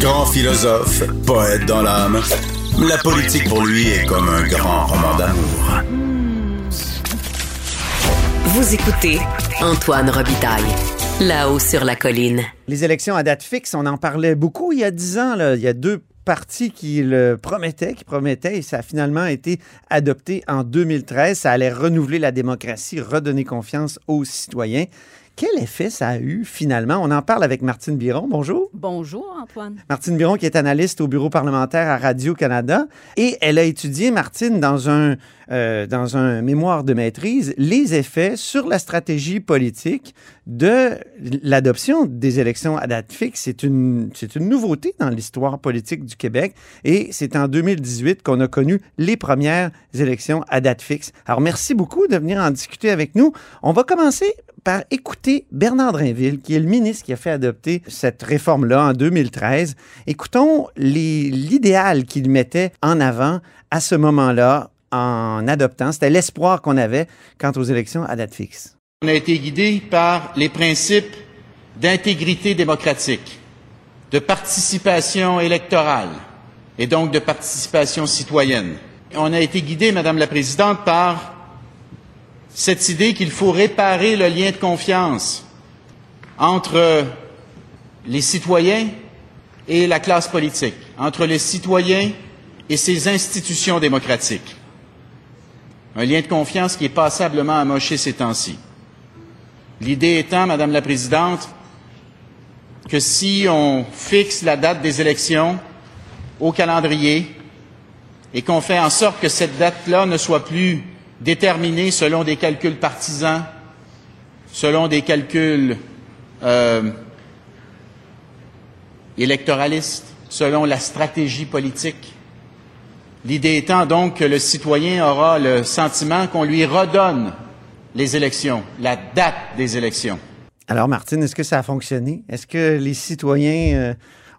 Grand philosophe, poète dans l'âme, la politique pour lui est comme un grand roman d'amour. Vous écoutez Antoine Robitaille, là-haut sur la colline. Les élections à date fixe, on en parlait beaucoup il y a dix ans. Là. Il y a deux partis qui le promettaient, qui promettaient, et ça a finalement été adopté en 2013. Ça allait renouveler la démocratie, redonner confiance aux citoyens. Quel effet ça a eu finalement? On en parle avec Martine Biron. Bonjour. Bonjour, Antoine. Martine Biron, qui est analyste au bureau parlementaire à Radio-Canada. Et elle a étudié, Martine, dans un, euh, dans un mémoire de maîtrise, les effets sur la stratégie politique de l'adoption des élections à date fixe. C'est une, c'est une nouveauté dans l'histoire politique du Québec. Et c'est en 2018 qu'on a connu les premières élections à date fixe. Alors, merci beaucoup de venir en discuter avec nous. On va commencer par écouter Bernard Drinville, qui est le ministre qui a fait adopter cette réforme-là en 2013. Écoutons l'idéal qu'il mettait en avant à ce moment-là en adoptant. C'était l'espoir qu'on avait quant aux élections à date fixe. On a été guidé par les principes d'intégrité démocratique, de participation électorale et donc de participation citoyenne. On a été guidé, Madame la Présidente, par cette idée qu'il faut réparer le lien de confiance entre les citoyens et la classe politique, entre les citoyens et ces institutions démocratiques. Un lien de confiance qui est passablement amoché ces temps-ci. L'idée étant, Madame la Présidente, que si on fixe la date des élections au calendrier et qu'on fait en sorte que cette date-là ne soit plus déterminé selon des calculs partisans, selon des calculs euh, électoralistes, selon la stratégie politique. L'idée étant donc que le citoyen aura le sentiment qu'on lui redonne les élections, la date des élections. Alors, Martine, est-ce que ça a fonctionné? Est-ce que les citoyens euh,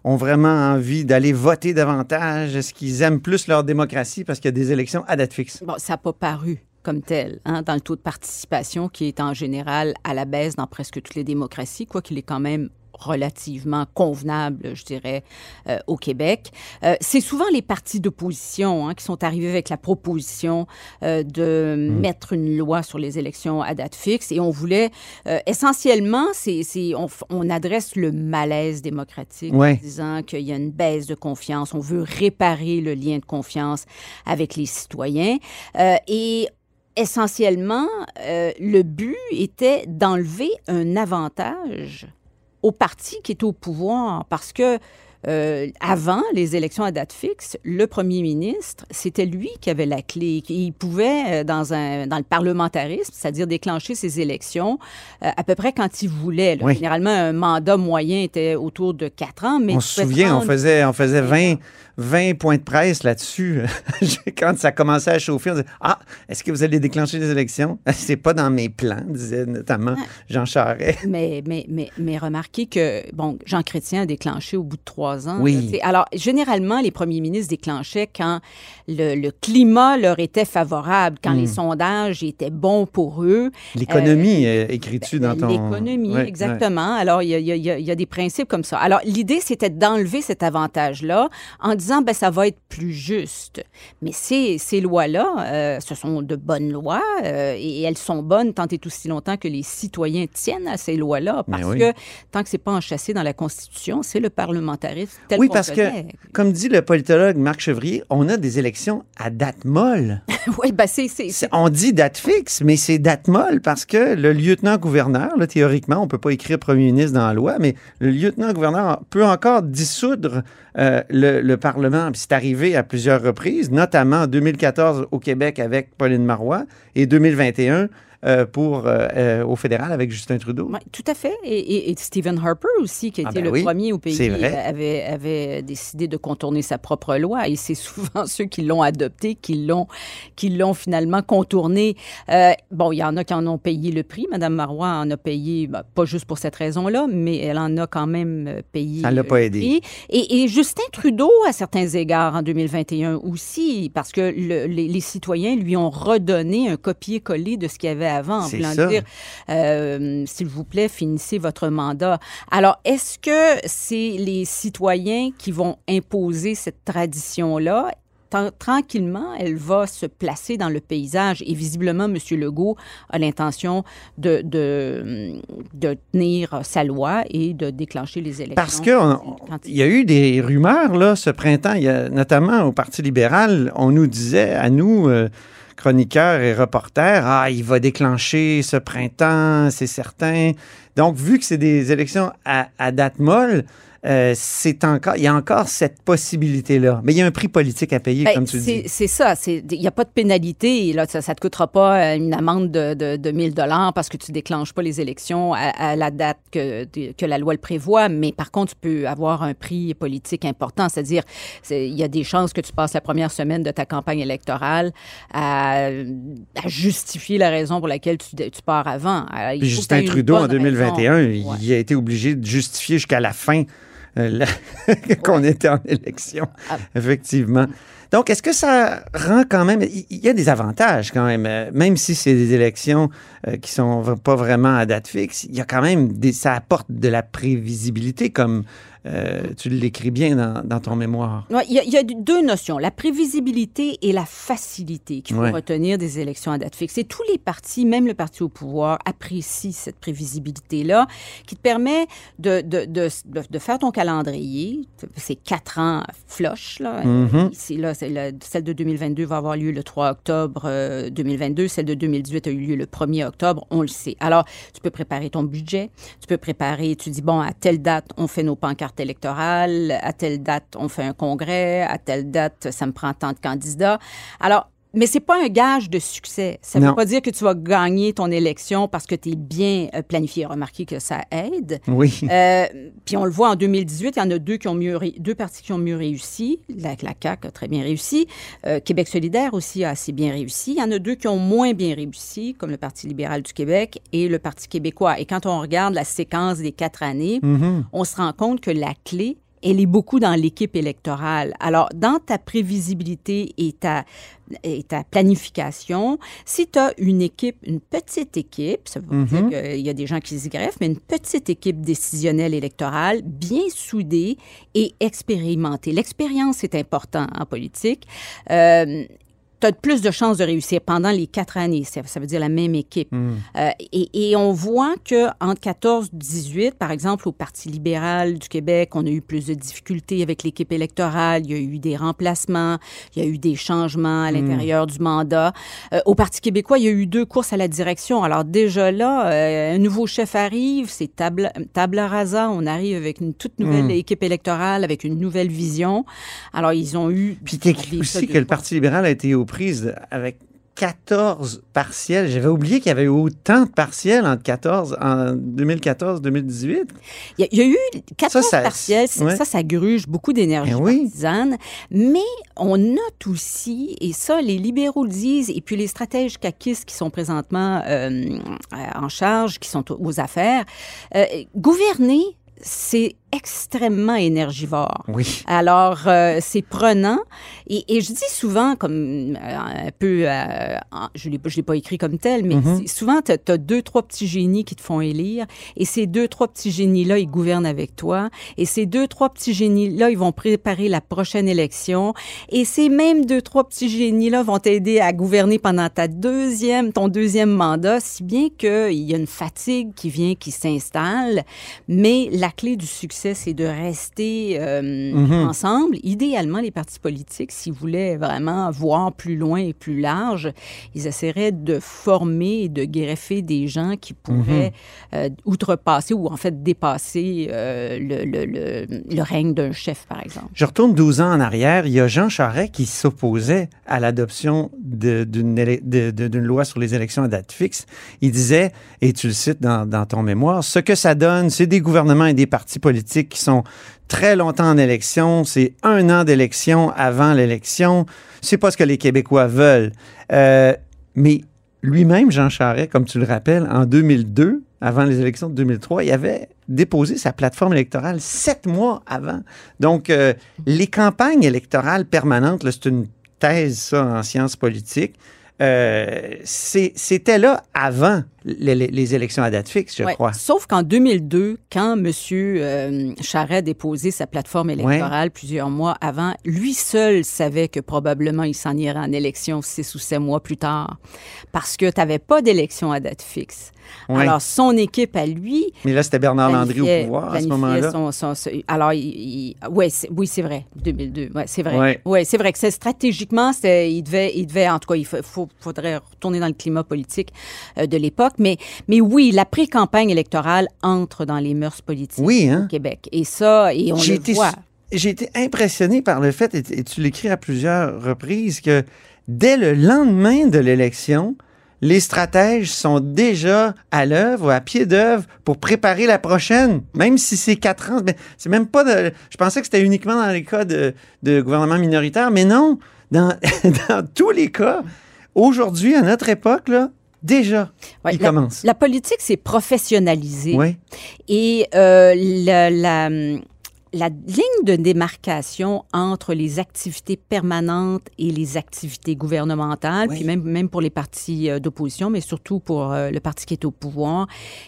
ont vraiment envie d'aller voter davantage? Est-ce qu'ils aiment plus leur démocratie parce qu'il y a des élections à date fixe? Bon, ça n'a pas paru comme tel, hein, dans le taux de participation qui est en général à la baisse dans presque toutes les démocraties, quoi qu'il est quand même relativement convenable, je dirais, euh, au Québec. Euh, c'est souvent les partis d'opposition hein, qui sont arrivés avec la proposition euh, de mmh. mettre une loi sur les élections à date fixe et on voulait essentiellement, c'est, on, on, adresse le malaise démocratique en disant qu'il y a une baisse de confiance, on veut réparer le lien de confiance avec les citoyens et essentiellement, euh, le but était d'enlever un avantage au parti qui est au pouvoir parce que euh, avant les élections à date fixe, le premier ministre, c'était lui qui avait la clé. Il pouvait, euh, dans, un, dans le parlementarisme, c'est-à-dire déclencher ses élections à peu près quand il voulait. Généralement, un mandat moyen était autour de quatre ans. Mais on se souvient, on faisait, on faisait 20, 20 points de presse là-dessus. Quand ça commençait à chauffer, on disait Ah, est-ce que vous allez déclencher des élections? C'est pas dans mes plans, disait notamment Jean Charest. Mais, mais, mais, mais remarquez que, bon, Jean Chrétien a déclenché au bout de trois ans. Oui. Alors, généralement, les premiers ministres déclenchaient quand le, climat leur était favorable, quand les hmm. sondages étaient bons pour eux. L'économie, euh, écris-tu dans ton. L'économie, exactement. Alors, il y, y, a des principes comme ça. Alors, l'idée, c'était d'enlever cet avantage-là en disant ben, ça va être plus juste. Mais ces, ces lois-là, euh, ce sont de bonnes lois euh, et elles sont bonnes tant et aussi longtemps que les citoyens tiennent à ces lois-là. Parce que tant que c'est pas enchâssé dans la Constitution, c'est le parlementarisme tel Oui, parce que, comme dit le politologue Marc Chevrier, on a des élections à date molle. oui, ben c'est, On dit date fixe, mais c'est date molle parce que le lieutenant-gouverneur, théoriquement, on peut pas écrire premier ministre dans la loi, mais le lieutenant-gouverneur peut encore dissoudre euh, le, le, Parlement. c'est arrivé à plusieurs reprises, notamment en 2014 au Québec avec Pauline Marois et 2021 euh, pour, euh, euh, au fédéral avec Justin Trudeau. tout à fait. Et, Stephen Harper aussi, qui ah, était ben le premier au pays, Avait, avait décidé de contourner sa propre loi. Et c'est souvent ceux qui l'ont adopté qui l'ont, qui l'ont finalement contourné. bon, il y en a qui en ont payé le prix. Madame Marois en a payé, ben, pas juste pour cette raison-là, mais elle en a quand même payé. Ça l'a pas aidé. Et, et, Justin Trudeau, à certains égards, en 2021 aussi, parce que les, les citoyens lui ont redonné un copier-coller de ce qu'il avait avant, en voulant dire, euh, s'il vous plaît, finissez votre mandat. Alors, est-ce que c'est les citoyens qui vont imposer cette tradition-là? Tranquillement, elle va se placer dans le paysage et visiblement, M. Legault a l'intention de, de, de tenir sa loi et de déclencher les élections. Parce qu'il y a eu des rumeurs là, ce printemps, il y a, notamment au Parti libéral, on nous disait à nous, euh, chroniqueurs et reporters, ah, il va déclencher ce printemps, c'est certain. Donc, vu que c'est des élections à date molle, euh, c'est encore, il y a encore cette possibilité-là. Mais il y a un prix politique à payer, Ben, comme tu dis. C'est ça. Il n'y a pas de pénalité. Là, ça ne te coûtera pas euh, une amende de, de, de 1000 dollars parce que tu déclenches pas les élections à, à la date que, que la loi le prévoit. Mais par contre, tu peux avoir un prix politique important. C'est-à-dire, c'est- il y a des chances que tu passes la première semaine de ta campagne électorale à, à justifier la raison pour laquelle tu, tu pars avant. Alors, Puis que Justin Trudeau, en bonne 2021, raison. il- Ouais. il a été obligé de justifier jusqu'à la fin euh, qu'on était en élection, Ah. effectivement. Donc, est-ce que ça rend quand même... Il y a des avantages quand même, euh, même si c'est des élections euh, qui sont pas vraiment à date fixe, il y a quand même des... Ça apporte de la prévisibilité, comme euh, tu l'écris bien dans, dans ton mémoire. Ouais, Il y, a- il y a deux notions, la prévisibilité et la facilité qu'il faut Ouais. retenir des élections à date fixe. Et tous les partis, même le parti au pouvoir, apprécient cette prévisibilité-là qui te permet de, de, de, de- de faire ton calendrier. C'est quatre ans flush. Là. Mhm. Ici, là, celle de 2022 va avoir lieu le 3 octobre euh, 2022. Celle de 2018 a eu lieu le 1er octobre. On le sait. Alors, tu peux préparer ton budget. Tu peux préparer, tu dis, bon, à telle date, on fait nos pancartes électorales. À telle date, on fait un congrès. À telle date, ça me prend tant de candidats. Alors, mais c'est pas un gage de succès. Ça ne veut pas dire que tu vas gagner ton élection parce que tu es bien euh, planifié. Remarquez que ça aide. Oui. Euh, puis on le voit en 2018, il y en a deux qui ont mieux deux partis qui ont mieux réussi. La, la CAQ a très bien réussi. Euh, Québec solidaire aussi a assez bien réussi. Il y en a deux qui ont moins bien réussi, comme le Parti libéral du Québec et le Parti québécois. Et quand on regarde la séquence des quatre années, Mhm. on se rend compte que la clé, elle est beaucoup dans l'équipe électorale. Alors, dans ta prévisibilité et ta, et ta planification, si tu as une équipe, une petite équipe, ça veut pas Mhm. dire qu'il y a des gens qui s'y greffent, mais une petite équipe décisionnelle électorale bien soudée et expérimentée. L'expérience est importante en politique. Euh, tu as plus de chances de réussir pendant les quatre années. Ça, ça veut dire la même équipe. Mhm. Euh, et, et on voit que entre 14 et 18, par exemple, au Parti libéral du Québec, on a eu plus de difficultés avec l'équipe électorale. Il y a eu des remplacements, il y a eu des changements à l'intérieur du mandat. Euh, au Parti québécois, il y a eu deux courses à la direction. Alors déjà là, euh, un nouveau chef arrive, c'est table, table rasa. On arrive avec une toute nouvelle Mm. équipe électorale, avec une nouvelle vision. Alors ils ont eu... Puis t'écris aussi que le. Parti libéral a été aux prises avec 14 partiels. J'avais oublié qu'il y avait eu autant de partiels entre 14, en 2014-2018. Il y, a, il y a eu 14 Ça, ça- partiels. ouais. Ça, ça gruge beaucoup d'énergie Eh oui. partisane. Mais on note aussi, et ça, les libéraux le disent, et puis les stratèges caquistes qui sont présentement euh, en charge, qui sont aux affaires, euh, gouverner, c'est extrêmement énergivore. Oui. Alors, euh, c'est prenant. Et, et je dis souvent, comme euh, un peu, euh, je ne l'ai pas écrit comme tel, mais Mhm. c'est- souvent, tu as, deux, trois petits génies qui te font élire. Et ces deux, trois petits génies-là, ils gouvernent avec toi. Et ces deux, trois petits génies-là, ils vont préparer la prochaine élection. Et ces mêmes deux, trois petits génies-là vont t'aider à gouverner pendant ta deuxième, ton deuxième mandat, si bien qu'il y a une fatigue qui vient, qui s'installe. Mais la clé du succès, c'est de rester euh, Mhm. ensemble. Idéalement, les partis politiques, s'ils voulaient vraiment voir plus loin et plus large, ils essaieraient de former et de greffer des gens qui pourraient euh, outrepasser ou en fait dépasser euh, le, le- le- le règne d'un chef, par exemple. Je retourne 12 ans en arrière. Il y a Jean Charest qui s'opposait à l'adoption d'une loi sur les élections à date fixe. Il disait, et tu le cites dans, ton mémoire, ce que ça donne, c'est des gouvernements et des partis politiques qui sont très longtemps en élection. C'est un an d'élection avant l'élection. C'est pas ce que les Québécois veulent. Euh, mais lui-même, Jean Charest, comme tu le rappelles, en 2002, avant les élections de 2003, il avait déposé sa plateforme électorale sept mois avant. Donc, euh, les campagnes électorales permanentes, c'est une thèse, ça, en sciences politiques. euh, c'était là avant les, élections à date fixe, je Ouais. crois. Sauf qu'en 2002, quand M. euh, Charest a déposé sa plateforme électorale plusieurs mois avant, lui seul savait que probablement il s'en irait en élection six ou sept mois plus tard. Parce que tu n'avais pas d'élection à date fixe. Ouais. Alors, son équipe à lui. Mais là, c'était Bernard Landry au pouvoir à ce moment-là. alors, il- il- ouais, oui, c'est vrai, 2002. Ouais, c'est vrai. Ouais. C'est vrai que c'est stratégiquement, il devait, il devait, en tout cas, il faut- faudrait retourner dans le climat politique euh, de l'époque. Mais, mais oui, la pré-campagne électorale entre dans les mœurs politiques Oui, hein? au Québec. Et ça, et on le été, voit. j'ai été impressionné par le fait, et, et tu l'écris à plusieurs reprises, que dès le lendemain de l'élection, les stratèges sont déjà à l'œuvre, à pied d'œuvre, pour préparer la prochaine, même si c'est quatre ans. Ben, c'est même pas de. Je pensais que c'était uniquement dans les cas de, de gouvernement minoritaire, mais non, dans, dans tous les cas, aujourd'hui, à notre époque, là, déjà, Ouais, il la, commence. la politique s'est professionnalisée. Oui, Et euh, la, la, la ligne de démarcation entre les activités permanentes et les activités gouvernementales, Oui. puis même, même pour les partis euh, d'opposition, mais surtout pour euh, le parti qui est au pouvoir,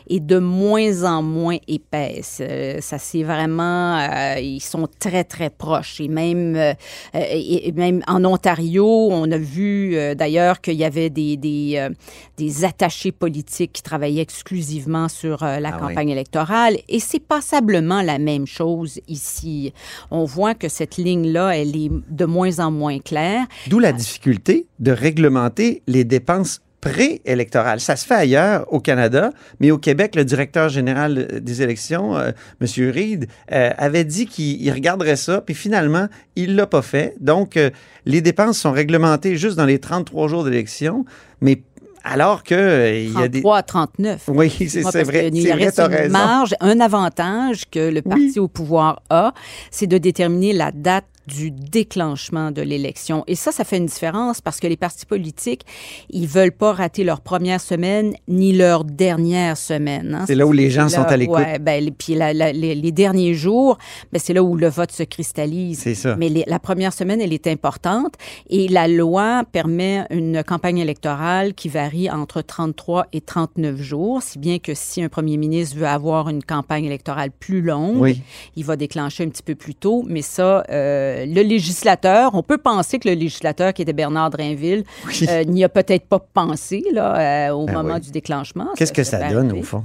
est de moins en moins épaisse. Euh, ça c'est vraiment, euh, ils sont très très proches. Et même, euh, et, même en Ontario, on a vu euh, d'ailleurs qu'il y avait des, des, des attachés politiques qui travaillaient exclusivement sur la Ah oui. campagne électorale. Et c'est passablement la même chose ici. On voit que cette ligne-là, elle est de moins en moins claire. D'où la difficulté de réglementer les dépenses préélectorales. Ça se fait ailleurs au Canada, mais au Québec, le directeur général des élections, euh, M. Reid, euh, avait dit qu'il il regarderait ça, puis finalement, il l'a pas fait. Donc, euh, les dépenses sont réglementées juste dans les 33 jours d'élection, mais alors que euh, il y a des... 33 à 39. Oui, c'est vrai, vrai, reste une raison. marge, un avantage que le parti au pouvoir a, c'est de déterminer la date du déclenchement de l'élection. Et ça, ça fait une différence parce que les partis politiques, ils veulent pas rater leur première semaine ni leur dernière semaine. hein. C'est là où les gens sont à l'écoute. Ouais, ben, puis la- la- les, les derniers jours, ben, c'est là où le vote se cristallise. C'est ça. Mais les- la première semaine, elle est importante et la loi permet une campagne électorale qui varie entre 33 et 39 jours, si bien que si un premier ministre veut avoir une campagne électorale plus longue, Oui. il va déclencher un petit peu plus tôt. Mais ça, euh, le législateur, on peut penser que le législateur qui était Bernard Drainville Oui. euh, n'y a peut-être pas pensé là, euh, au Ben moment oui. du déclenchement. Qu'est-ce que ça donne, au fond?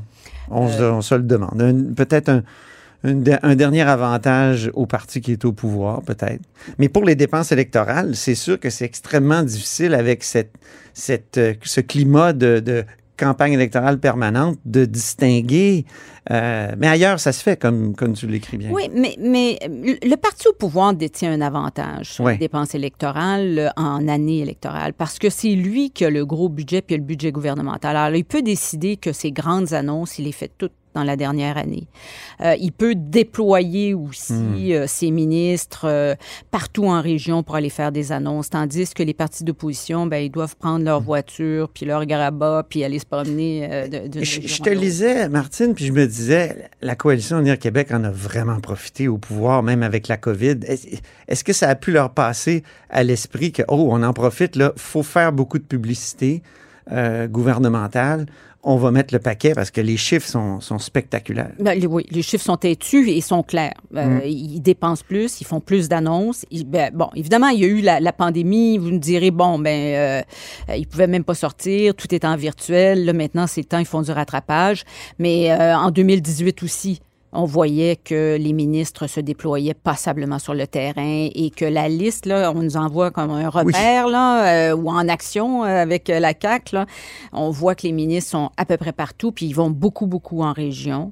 On, se, on se le demande. Peut-être un, un de- un dernier avantage au parti qui est au pouvoir, peut-être. Mais pour les dépenses électorales, c'est sûr que c'est extrêmement difficile avec cette, cette, euh, ce climat de, de campagne électorale permanente de distinguer. euh, mais ailleurs, ça se fait, comme, comme tu l'écris bien. Oui, mais, mais le parti au pouvoir détient un avantage sur les dépenses électorales euh, en année électorale parce que c'est lui qui a le gros budget puis le budget gouvernemental. Alors, il peut décider que ces grandes annonces, il les fait toutes dans la dernière année. Euh, il peut déployer aussi Hmm. euh, ses ministres euh, partout en région pour aller faire des annonces, tandis que les partis d'opposition, ben, ils doivent prendre leur voiture, puis leur grabat, puis aller se promener de, Je, je te lisais, Martine, puis je me disais, la coalition Unir Québec en a vraiment profité au pouvoir, même avec la COVID. Est- Est-ce que ça a pu leur passer à l'esprit que, oh, on en profite, là, faut faire beaucoup de publicité gouvernementale, on va mettre le paquet parce que les chiffres sont, sont spectaculaires. Ben, les- oui, les chiffres sont têtus et sont clairs. Euh, Mm. Ils dépensent plus, ils font plus d'annonces. Ben, bon, évidemment, il y a eu la, la pandémie. Vous me direz, bon, ben, euh, ils pouvaient même pas sortir, tout est en virtuel. Là, maintenant, c'est le temps, ils font du rattrapage. Mais euh, en 2018 aussi, on voyait que les ministres se déployaient passablement sur le terrain et que la liste, là, on nous envoie comme un repère, là, euh, ou en action euh, avec euh, la CAQ, là. On voit que les ministres sont à peu près partout, puis ils vont beaucoup, beaucoup en région.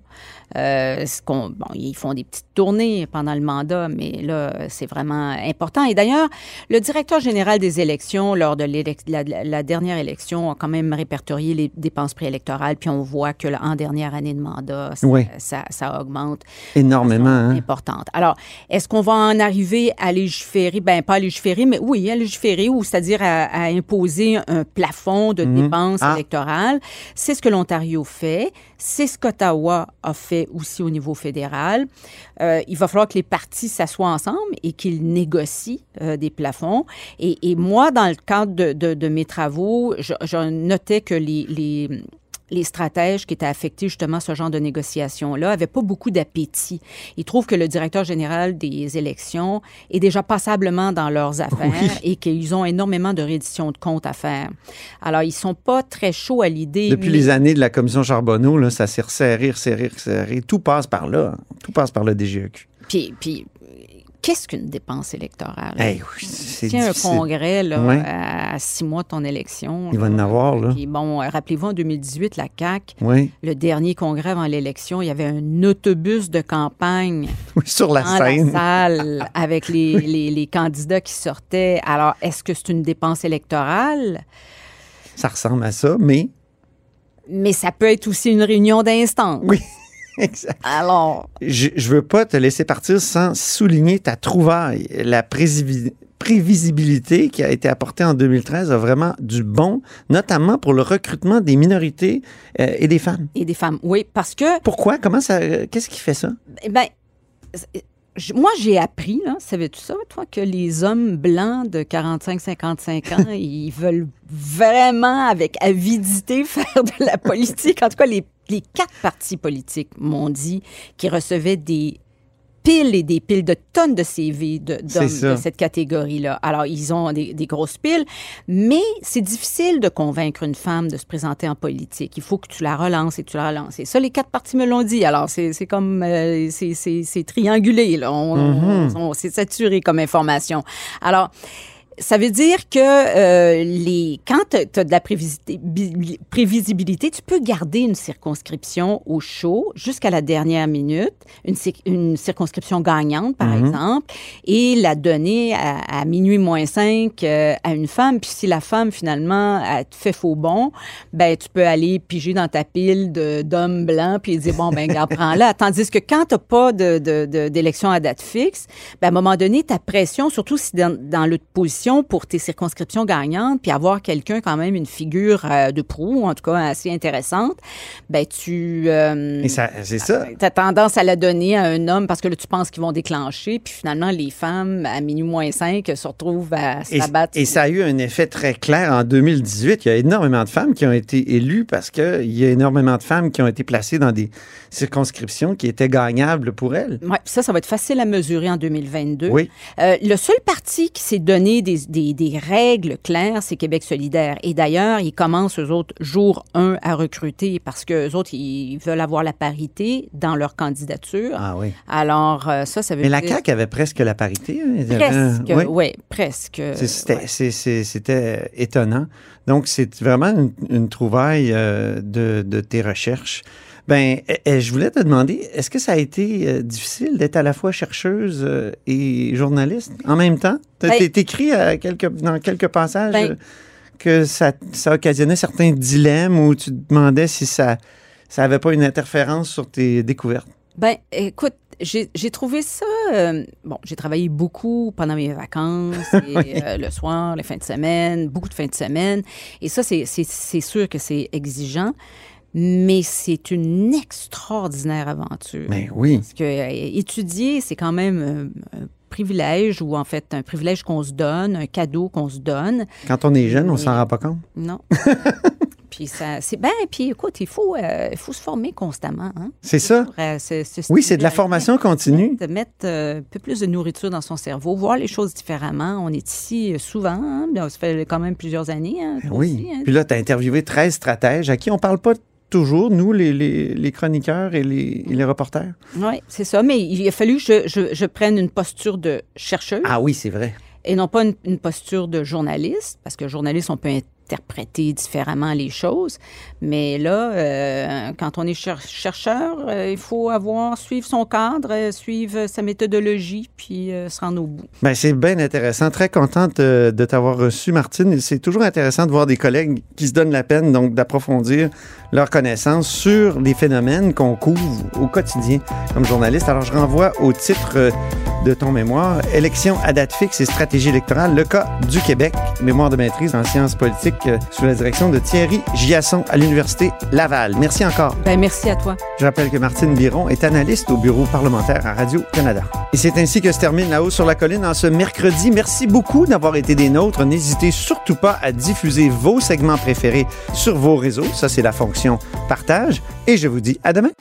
Euh, ce qu'on- bon, ils font des petites tournées pendant le mandat, mais là, c'est vraiment important. Et d'ailleurs, le directeur général des élections, lors de la, dernière élection, a quand même répertorié les dépenses préélectorales, puis on voit que là, en dernière année de mandat, ça, Oui. ça, ça augmente Énormément. hein? importante. Alors, est-ce qu'on va en arriver à légiférer? Ben, pas à légiférer, mais oui, à légiférer, ou c'est-à-dire à, à imposer un plafond de dépenses Ah. électorales. C'est ce que l'Ontario fait. C'est ce qu'Ottawa a fait aussi au niveau fédéral. Euh, il va falloir que les partis s'assoient ensemble et qu'ils négocient euh, des plafonds. Et, moi, dans le cadre de, mes travaux, je, notais que les les stratèges qui étaient affectés justement à ce genre de négociations-là n'avaient pas beaucoup d'appétit. Ils trouvent que le directeur général des élections est déjà passablement dans leurs affaires oui. et qu'ils ont énormément de reddition de comptes à faire. Alors, ils sont pas très chauds à l'idée. Depuis mais... les années de la commission Charbonneau, là, ça s'est resserré, resserré, resserré. Tout passe par là. Tout passe par le DGEQ. Puis, puis qu'est-ce qu'une dépense électorale? Hey, oui, c'est Tiens, un congrès là, à six mois de ton élection. Il va en avoir, là. Puis bon, rappelez-vous, en 2018, la CAQ, oui. le dernier congrès avant l'élection, il y avait un autobus de campagne oui, sur la dans scène. la salle avec les, les, les candidats qui sortaient. Alors, est-ce que c'est une dépense électorale? Ça ressemble à ça, mais... Mais ça peut être aussi une réunion d'instance. Oui. Exact. Alors. Je, je veux pas te laisser partir sans souligner ta trouvaille. La prévisibilité qui a été apportée en 2013 a vraiment du bon, notamment pour le recrutement des minorités euh, et des femmes. Et des femmes, oui, parce que. Pourquoi? Comment ça. Qu'est-ce qui fait ça? Eh bien. Moi, j'ai appris, là, savais-tu ça, toi, que les hommes blancs de 45-55 ans, ils veulent vraiment, avec avidité, faire de la politique? En tout cas, les les quatre partis politiques m'ont dit qu'ils recevaient des piles et des piles de tonnes de CV d'hommes de, de, cette catégorie-là. Alors, ils ont des, des grosses piles, mais c'est difficile de convaincre une femme de se présenter en politique. Il faut que tu la relances et tu la relances. Et ça, les quatre partis me l'ont dit. Alors, c'est comme... Euh, c'est triangulé, là. On, mm -hmm. on, on c'est saturé comme information. Alors... Ça veut dire que euh, les, quand tu as de la prévisibilité, tu peux garder une circonscription au chaud jusqu'à la dernière minute, une, une circonscription gagnante, par mm -hmm. exemple, et la donner à, à minuit moins 5 euh, à une femme. Puis si la femme, finalement, elle te fait faux bon, ben tu peux aller piger dans ta pile d'hommes blancs puis dire, bon, ben garde, prends-la. Tandis que quand tu n'as pas d'élection de, de, à date fixe, ben, à un moment donné, ta pression, surtout si dans, dans pour tes circonscriptions gagnantes, puis avoir quelqu'un quand même une figure euh, de proue, en tout cas assez intéressante, ben tu euh, c'est ça. Tu as tendance à la donner à un homme parce que là tu penses qu'ils vont déclencher, puis finalement les femmes à minuit moins 5 se retrouvent à se battre. Et ça a eu un effet très clair en 2018, il y a énormément de femmes qui ont été élues parce que il y a énormément de femmes qui ont été placées dans des circonscriptions qui étaient gagnables pour elles. Oui, ça ça va être facile à mesurer en 2022. Oui. Euh, le seul parti qui s'est donné des des, des, règles claires, c'est Québec solidaire. Et d'ailleurs, ils commencent, eux autres, jour 1 à recruter parce que eux autres, ils veulent avoir la parité dans leur candidature. Ah oui. Alors, euh, ça, ça veut Mais dire... la CAQ avait presque la parité. Hein? Presque, euh, oui, ouais, presque. C'était ouais. étonnant. Donc, c'est vraiment une, une trouvaille euh, de, de tes recherches. Ben, je voulais te demander, est-ce que ça a été euh, difficile d'être à la fois chercheuse euh, et journaliste en même temps? Tu ben, écrit à quelques, dans quelques passages ben, que ça, ça occasionnait certains dilemmes où tu te demandais si ça ça avait pas une interférence sur tes découvertes? Ben, écoute, j'ai trouvé ça. Euh, bon, j'ai travaillé beaucoup pendant mes vacances, et, oui. euh, le soir, les fins de semaine, beaucoup de fins de semaine. Et ça, c'est sûr que c'est exigeant mais c'est une extraordinaire aventure. Mais oui. Parce que euh, étudier, c'est quand même un, un, privilège ou en fait un privilège qu'on se donne, un cadeau qu'on se donne. Quand on est jeune, on s'en rend pas compte. Non. Puis ça, c'est ben, puis écoute, il faut, euh, il faut se former constamment. Hein? C'est ça. Pour, euh, se, se oui, c'est de la formation continue. De mettre euh, un peu plus de nourriture dans son cerveau, voir les choses différemment. On est ici souvent, hein? ça fait quand même plusieurs années. Hein, oui. Aussi, hein. Puis là, tu as interviewé 13 stratèges à qui on parle pas toujours, nous, les, les, les chroniqueurs et les, et les, reporters. Oui, c'est ça. Mais il a fallu que je, je, je prenne une posture de chercheuse. Ah oui, c'est vrai. Et non pas une, une, posture de journaliste, parce que journaliste, on peut interpréter différemment les choses. Mais là, euh, quand on est cher chercheur, euh, il faut avoir, suivre son cadre, euh, suivre sa méthodologie, puis se rendre au bout. Bien, c'est bien intéressant. Très contente de, de t'avoir reçu, Martine. C'est toujours intéressant de voir des collègues qui se donnent la peine donc d'approfondir leurs connaissances sur les phénomènes qu'on couvre au quotidien comme journaliste. Alors, je renvoie au titre de ton mémoire, Élection à date fixe et stratégie électorale, le cas du Québec, mémoire de maîtrise en sciences politiques euh, sous la direction de Thierry Giasson à l'Université Laval. Merci encore. Ben, merci à toi. Je rappelle que Martine Biron est analyste au bureau parlementaire à Radio-Canada. Et c'est ainsi que se termine La Haut sur la Colline en ce mercredi. Merci beaucoup d'avoir été des nôtres. N'hésitez surtout pas à diffuser vos segments préférés sur vos réseaux. Ça, c'est la fonction partage. Et je vous dis à demain.